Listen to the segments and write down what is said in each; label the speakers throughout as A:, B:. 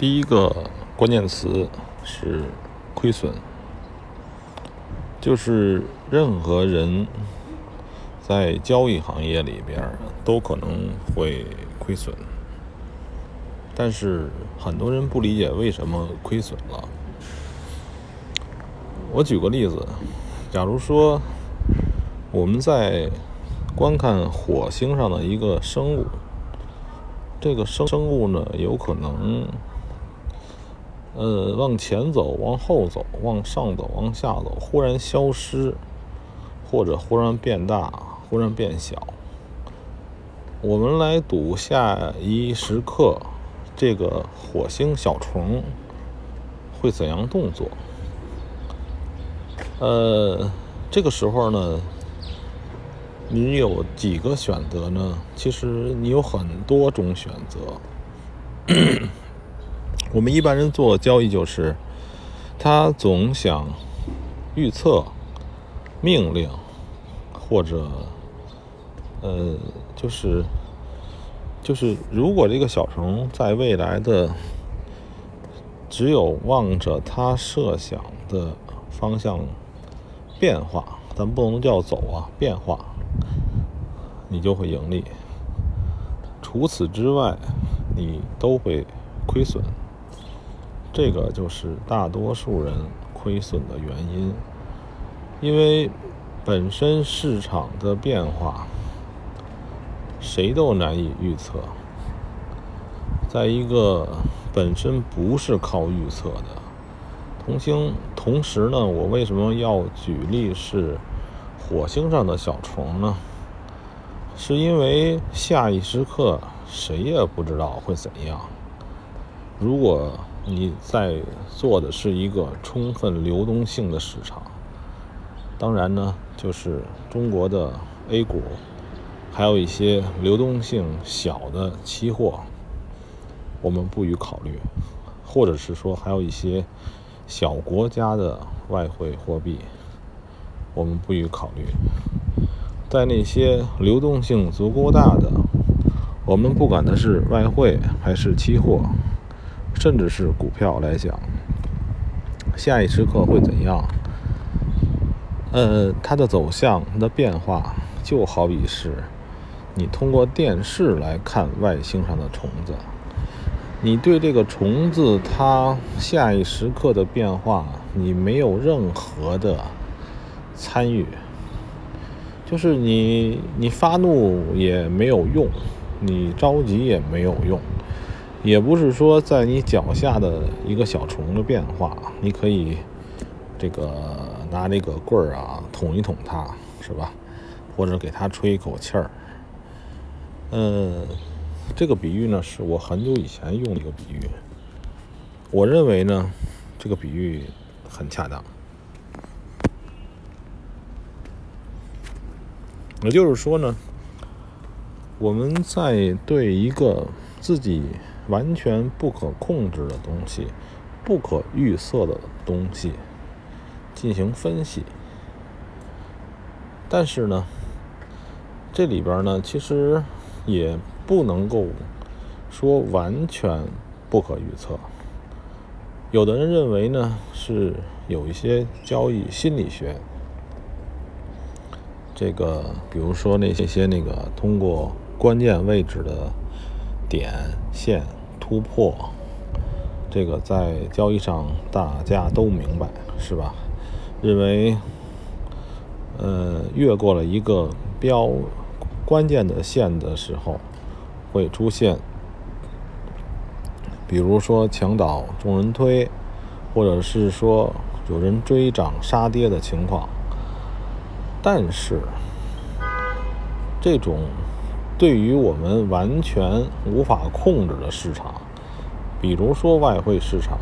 A: 第一个关键词是亏损，就是任何人在交易行业里边都可能会亏损，但是很多人不理解为什么亏损了。我举个例子，假如说我们在观看火星上的一个生物，这个生生物呢有可能。呃，往前走，往后走，往上走，往下走，忽然消失，或者忽然变大，忽然变小。我们来赌下一时刻，这个火星小虫会怎样动作？呃，这个时候呢，你有几个选择呢？其实你有很多种选择。我们一般人做交易就是，他总想预测命令，或者呃，就是就是，如果这个小虫在未来的只有望着他设想的方向变化，咱不能叫走啊，变化，你就会盈利。除此之外，你都会亏损。这个就是大多数人亏损的原因，因为本身市场的变化谁都难以预测。在一个本身不是靠预测的同星，同时呢，我为什么要举例是火星上的小虫呢？是因为下一时刻谁也不知道会怎样。如果你在做的是一个充分流动性的市场，当然呢，就是中国的 A 股，还有一些流动性小的期货，我们不予考虑，或者是说还有一些小国家的外汇货币，我们不予考虑。在那些流动性足够大的，我们不管它是外汇还是期货。甚至是股票来讲，下一时刻会怎样？呃，它的走向、它的变化，就好比是你通过电视来看外星上的虫子，你对这个虫子它下一时刻的变化，你没有任何的参与，就是你你发怒也没有用，你着急也没有用。也不是说在你脚下的一个小虫的变化，你可以这个拿这个棍儿啊捅一捅它，是吧？或者给它吹一口气儿。嗯，这个比喻呢是我很久以前用的一个比喻，我认为呢这个比喻很恰当。也就是说呢，我们在对一个自己。完全不可控制的东西，不可预测的东西进行分析，但是呢，这里边呢，其实也不能够说完全不可预测。有的人认为呢，是有一些交易心理学，这个比如说那些些那个通过关键位置的点线。突破，这个在交易上大家都明白，是吧？认为，呃，越过了一个标关键的线的时候，会出现，比如说墙倒众人推，或者是说有人追涨杀跌的情况。但是，这种。对于我们完全无法控制的市场，比如说外汇市场，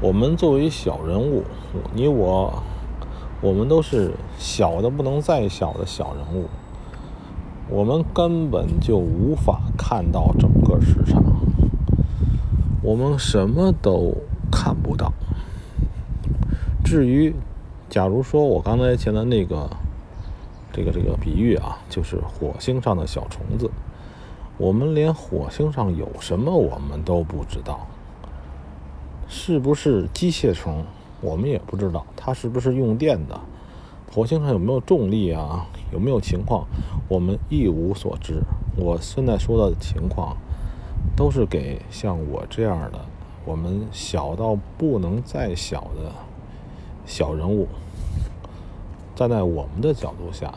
A: 我们作为小人物，你我，我们都是小的不能再小的小人物，我们根本就无法看到整个市场，我们什么都看不到。至于，假如说我刚才前的那个。这个这个比喻啊，就是火星上的小虫子。我们连火星上有什么我们都不知道，是不是机械虫，我们也不知道。它是不是用电的？火星上有没有重力啊？有没有情况？我们一无所知。我现在说到的情况，都是给像我这样的，我们小到不能再小的小人物，站在我们的角度下，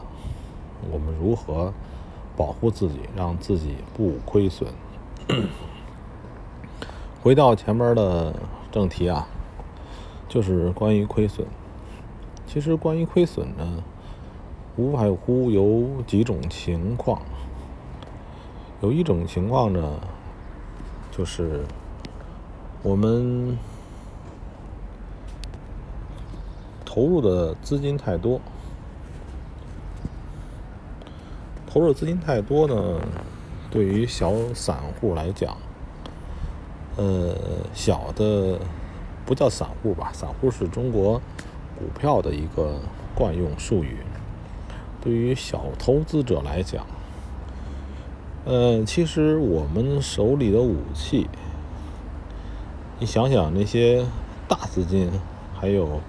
A: 我们如何保护自己，让自己不亏损？回到前面的正题啊，就是关于亏损。其实关于亏损呢，无外乎有几种情况。有一种情况呢，就是我们投入的资金太多，投入资金太多呢，对于小散户来讲。呃，小的不叫散户吧，散户是中国股票的一个惯用术语。对于小投资者来讲，呃，其实我们手里的武器，你想想那些大资金，还有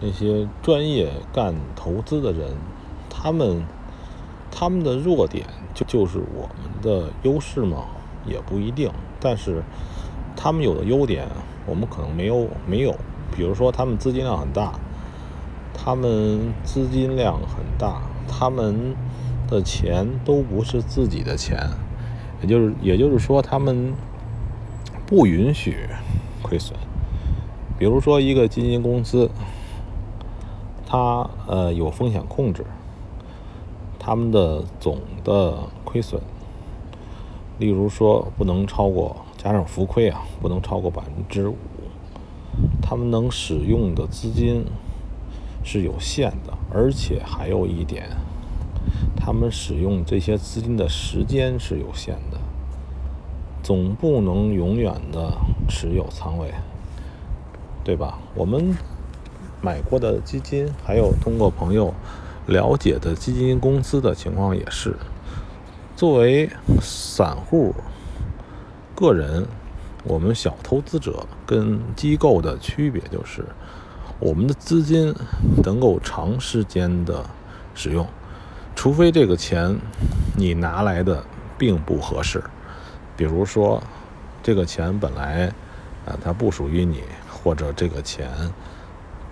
A: 那些专业干投资的人，他们他们的弱点就就是我们的优势吗？也不一定，但是。他们有的优点，我们可能没有没有，比如说他们资金量很大，他们资金量很大，他们的钱都不是自己的钱，也就是也就是说他们不允许亏损。比如说一个基金公司，它呃有风险控制，他们的总的亏损，例如说不能超过。加上浮亏啊，不能超过百分之五。他们能使用的资金是有限的，而且还有一点，他们使用这些资金的时间是有限的，总不能永远的持有仓位，对吧？我们买过的基金，还有通过朋友了解的基金公司的情况也是，作为散户。个人，我们小投资者跟机构的区别就是，我们的资金能够长时间的使用，除非这个钱你拿来的并不合适，比如说这个钱本来啊它不属于你，或者这个钱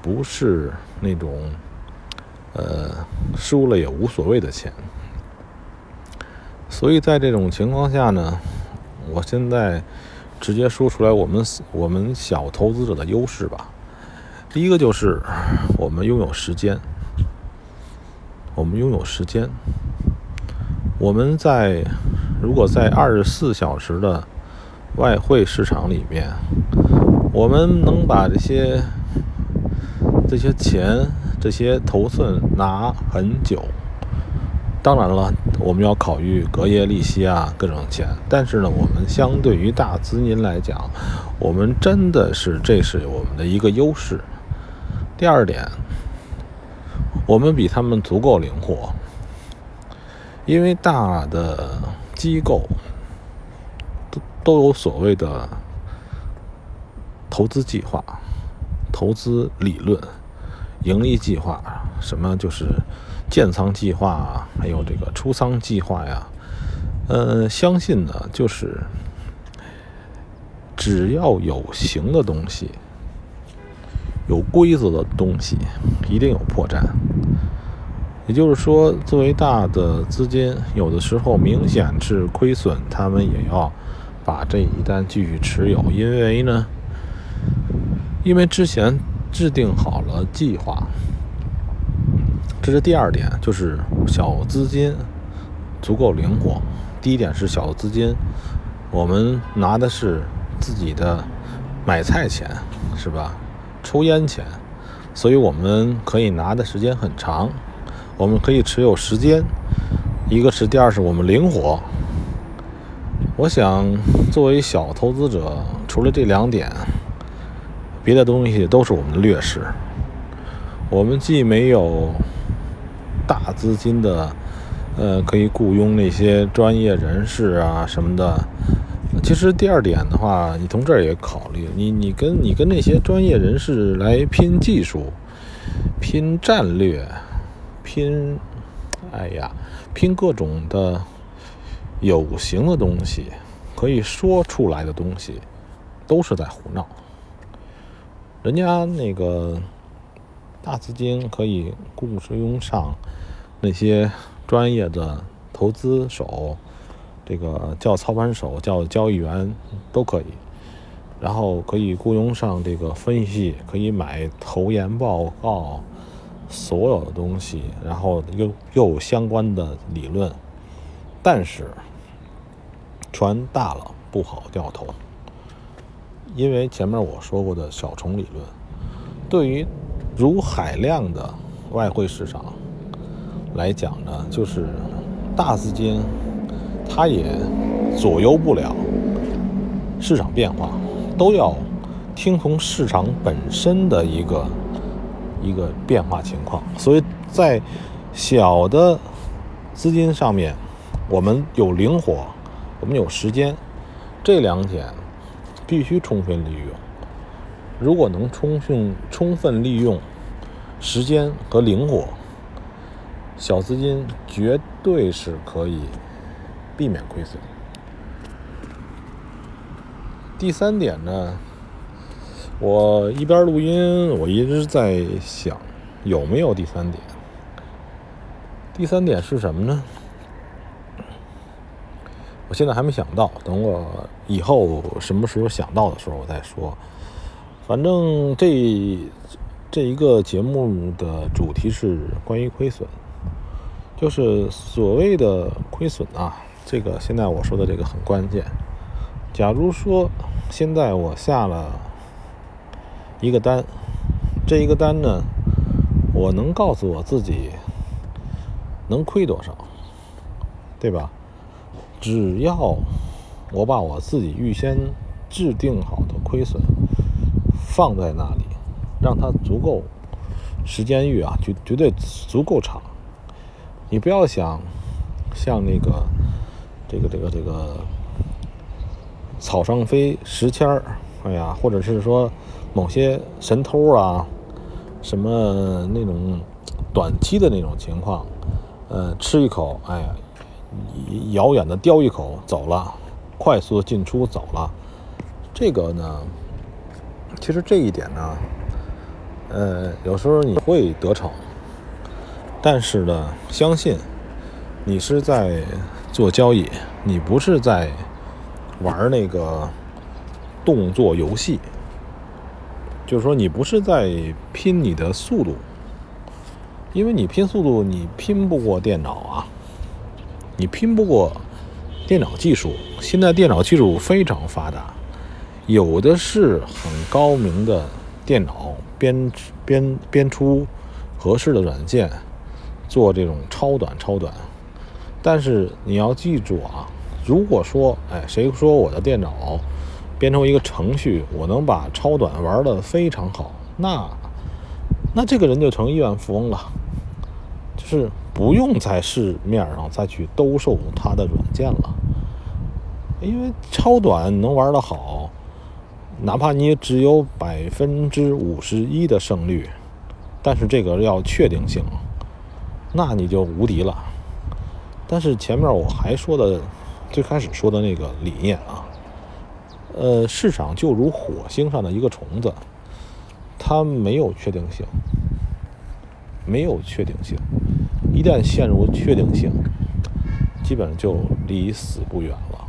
A: 不是那种呃输了也无所谓的钱，所以在这种情况下呢。我现在直接说出来，我们我们小投资者的优势吧。第一个就是我们拥有时间，我们拥有时间。我们在如果在二十四小时的外汇市场里面，我们能把这些这些钱、这些头寸拿很久。当然了，我们要考虑隔夜利息啊，各种钱。但是呢，我们相对于大资金来讲，我们真的是这是我们的一个优势。第二点，我们比他们足够灵活，因为大的机构都都有所谓的投资计划、投资理论、盈利计划，什么就是。建仓计划啊，还有这个出仓计划呀，呃，相信呢，就是只要有形的东西，有规则的东西，一定有破绽。也就是说，作为大的资金，有的时候明显是亏损，他们也要把这一单继续持有，因为呢，因为之前制定好了计划。这是第二点，就是小资金足够灵活。第一点是小资金，我们拿的是自己的买菜钱，是吧？抽烟钱，所以我们可以拿的时间很长，我们可以持有时间。一个是第二是我们灵活。我想，作为小投资者，除了这两点，别的东西都是我们的劣势。我们既没有。大资金的，呃，可以雇佣那些专业人士啊什么的，其实第二点的话，你从这儿也考虑，你你跟你跟那些专业人士来拼技术、拼战略、拼，哎呀，拼各种的有形的东西，可以说出来的东西，都是在胡闹。人家那个大资金可以雇佣上那些专业的投资手。这个叫操盘手，叫交易员都可以，然后可以雇佣上这个分析，可以买投研报告，所有的东西，然后又又有相关的理论，但是船大了不好掉头，因为前面我说过的小虫理论，对于如海量的外汇市场来讲呢，就是大资金。它也左右不了市场变化，都要听从市场本身的一个一个变化情况。所以在小的资金上面，我们有灵活，我们有时间，这两点必须充分利用。如果能充分充分利用时间和灵活，小资金绝对是可以。避免亏损。第三点呢，我一边录音，我一直在想有没有第三点。第三点是什么呢？我现在还没想到，等我以后什么时候想到的时候我再说。反正这这一个节目的主题是关于亏损，就是所谓的亏损啊。这个现在我说的这个很关键。假如说现在我下了一个单，这一个单呢，我能告诉我自己能亏多少，对吧？只要我把我自己预先制定好的亏损放在那里，让它足够时间域啊，绝绝对足够长。你不要想像那个。这个这个这个草上飞石签儿，哎呀，或者是说某些神偷啊，什么那种短期的那种情况，呃，吃一口，哎呀，遥远的叼一口走了，快速的进出走了，这个呢，其实这一点呢，呃，有时候你会得逞，但是呢，相信你是在。做交易，你不是在玩那个动作游戏，就是说你不是在拼你的速度，因为你拼速度，你拼不过电脑啊，你拼不过电脑技术。现在电脑技术非常发达，有的是很高明的电脑编编编出合适的软件，做这种超短超短。但是你要记住啊，如果说，哎，谁说我的电脑编成一个程序，我能把超短玩的非常好，那那这个人就成亿万富翁了，就是不用在市面上再去兜售他的软件了，因为超短能玩的好，哪怕你只有百分之五十一的胜率，但是这个要确定性，那你就无敌了。但是前面我还说的，最开始说的那个理念啊，呃，市场就如火星上的一个虫子，它没有确定性，没有确定性，一旦陷入确定性，基本上就离死不远了。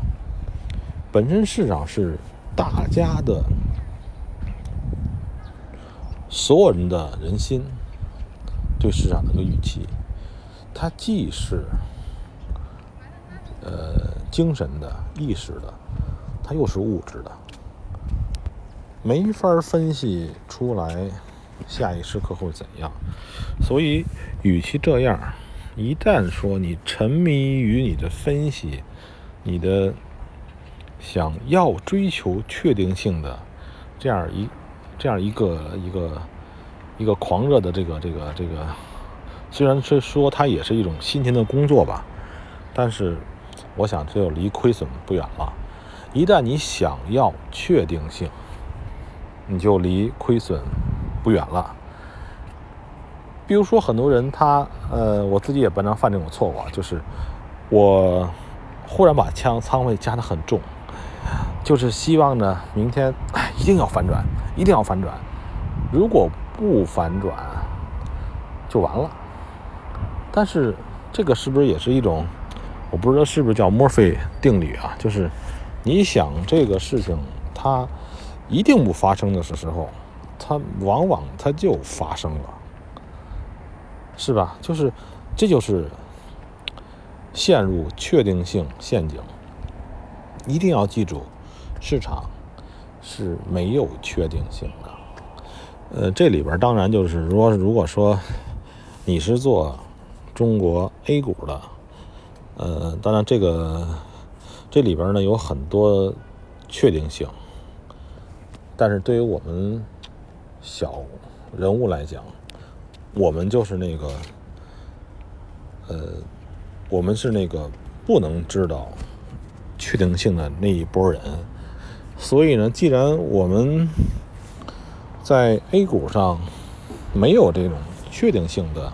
A: 本身市场是大家的，所有人的人心对市场的一个预期，它既是。呃，精神的、意识的，它又是物质的，没法分析出来下一时刻会怎样。所以，与其这样，一旦说你沉迷于你的分析，你的想要追求确定性的这样一这样一个一个一个狂热的这个这个这个，虽然是说它也是一种辛勤的工作吧，但是。我想，只有离亏损不远了，一旦你想要确定性，你就离亏损不远了。比如说，很多人他呃，我自己也不能犯这种错误啊，就是我忽然把枪仓位加的很重，就是希望呢，明天一定要反转，一定要反转。如果不反转，就完了。但是这个是不是也是一种，我不知道是不是叫墨菲定律啊？就是你想这个事情它一定不发生的时候，它往往它就发生了。是吧？就是，这就是陷入确定性陷阱。一定要记住，市场是没有确定性的。呃，这里边当然就是，说如果说你是做中国 A 股的，呃，当然这个这里边呢有很多确定性，但是对于我们小人物来讲。我们就是那个，呃，我们是那个不能知道确定性的那一波人，所以呢，既然我们在 A 股上没有这种确定性的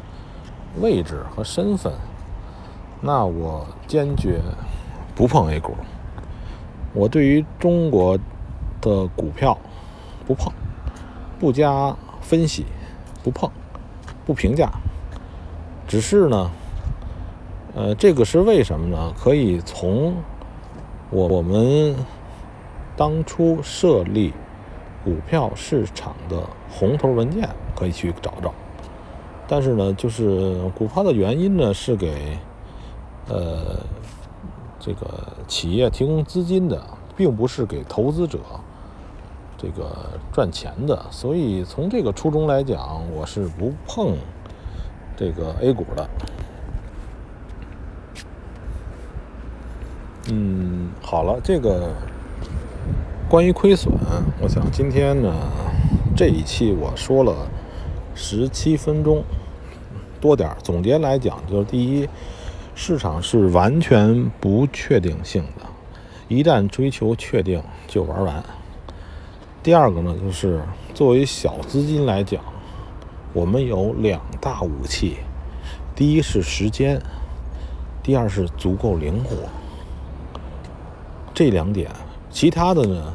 A: 位置和身份，那我坚决不碰 A 股。我对于中国的股票不碰，不加分析，不碰。不评价，只是呢，呃，这个是为什么呢？可以从我我们当初设立股票市场的红头文件可以去找找。但是呢，就是股票的原因呢，是给呃这个企业提供资金的，并不是给投资者。这个赚钱的，所以从这个初衷来讲，我是不碰这个 A 股的。嗯，好了，这个关于亏损，我想今天呢这一期我说了十七分钟多点儿，总结来讲就是：第一，市场是完全不确定性的，一旦追求确定就玩完。第二个呢，就是作为小资金来讲，我们有两大武器，第一是时间，第二是足够灵活。这两点，其他的呢，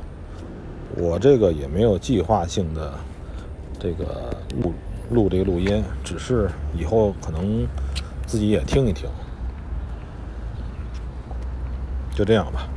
A: 我这个也没有计划性的这个录录这个录音，只是以后可能自己也听一听，就这样吧。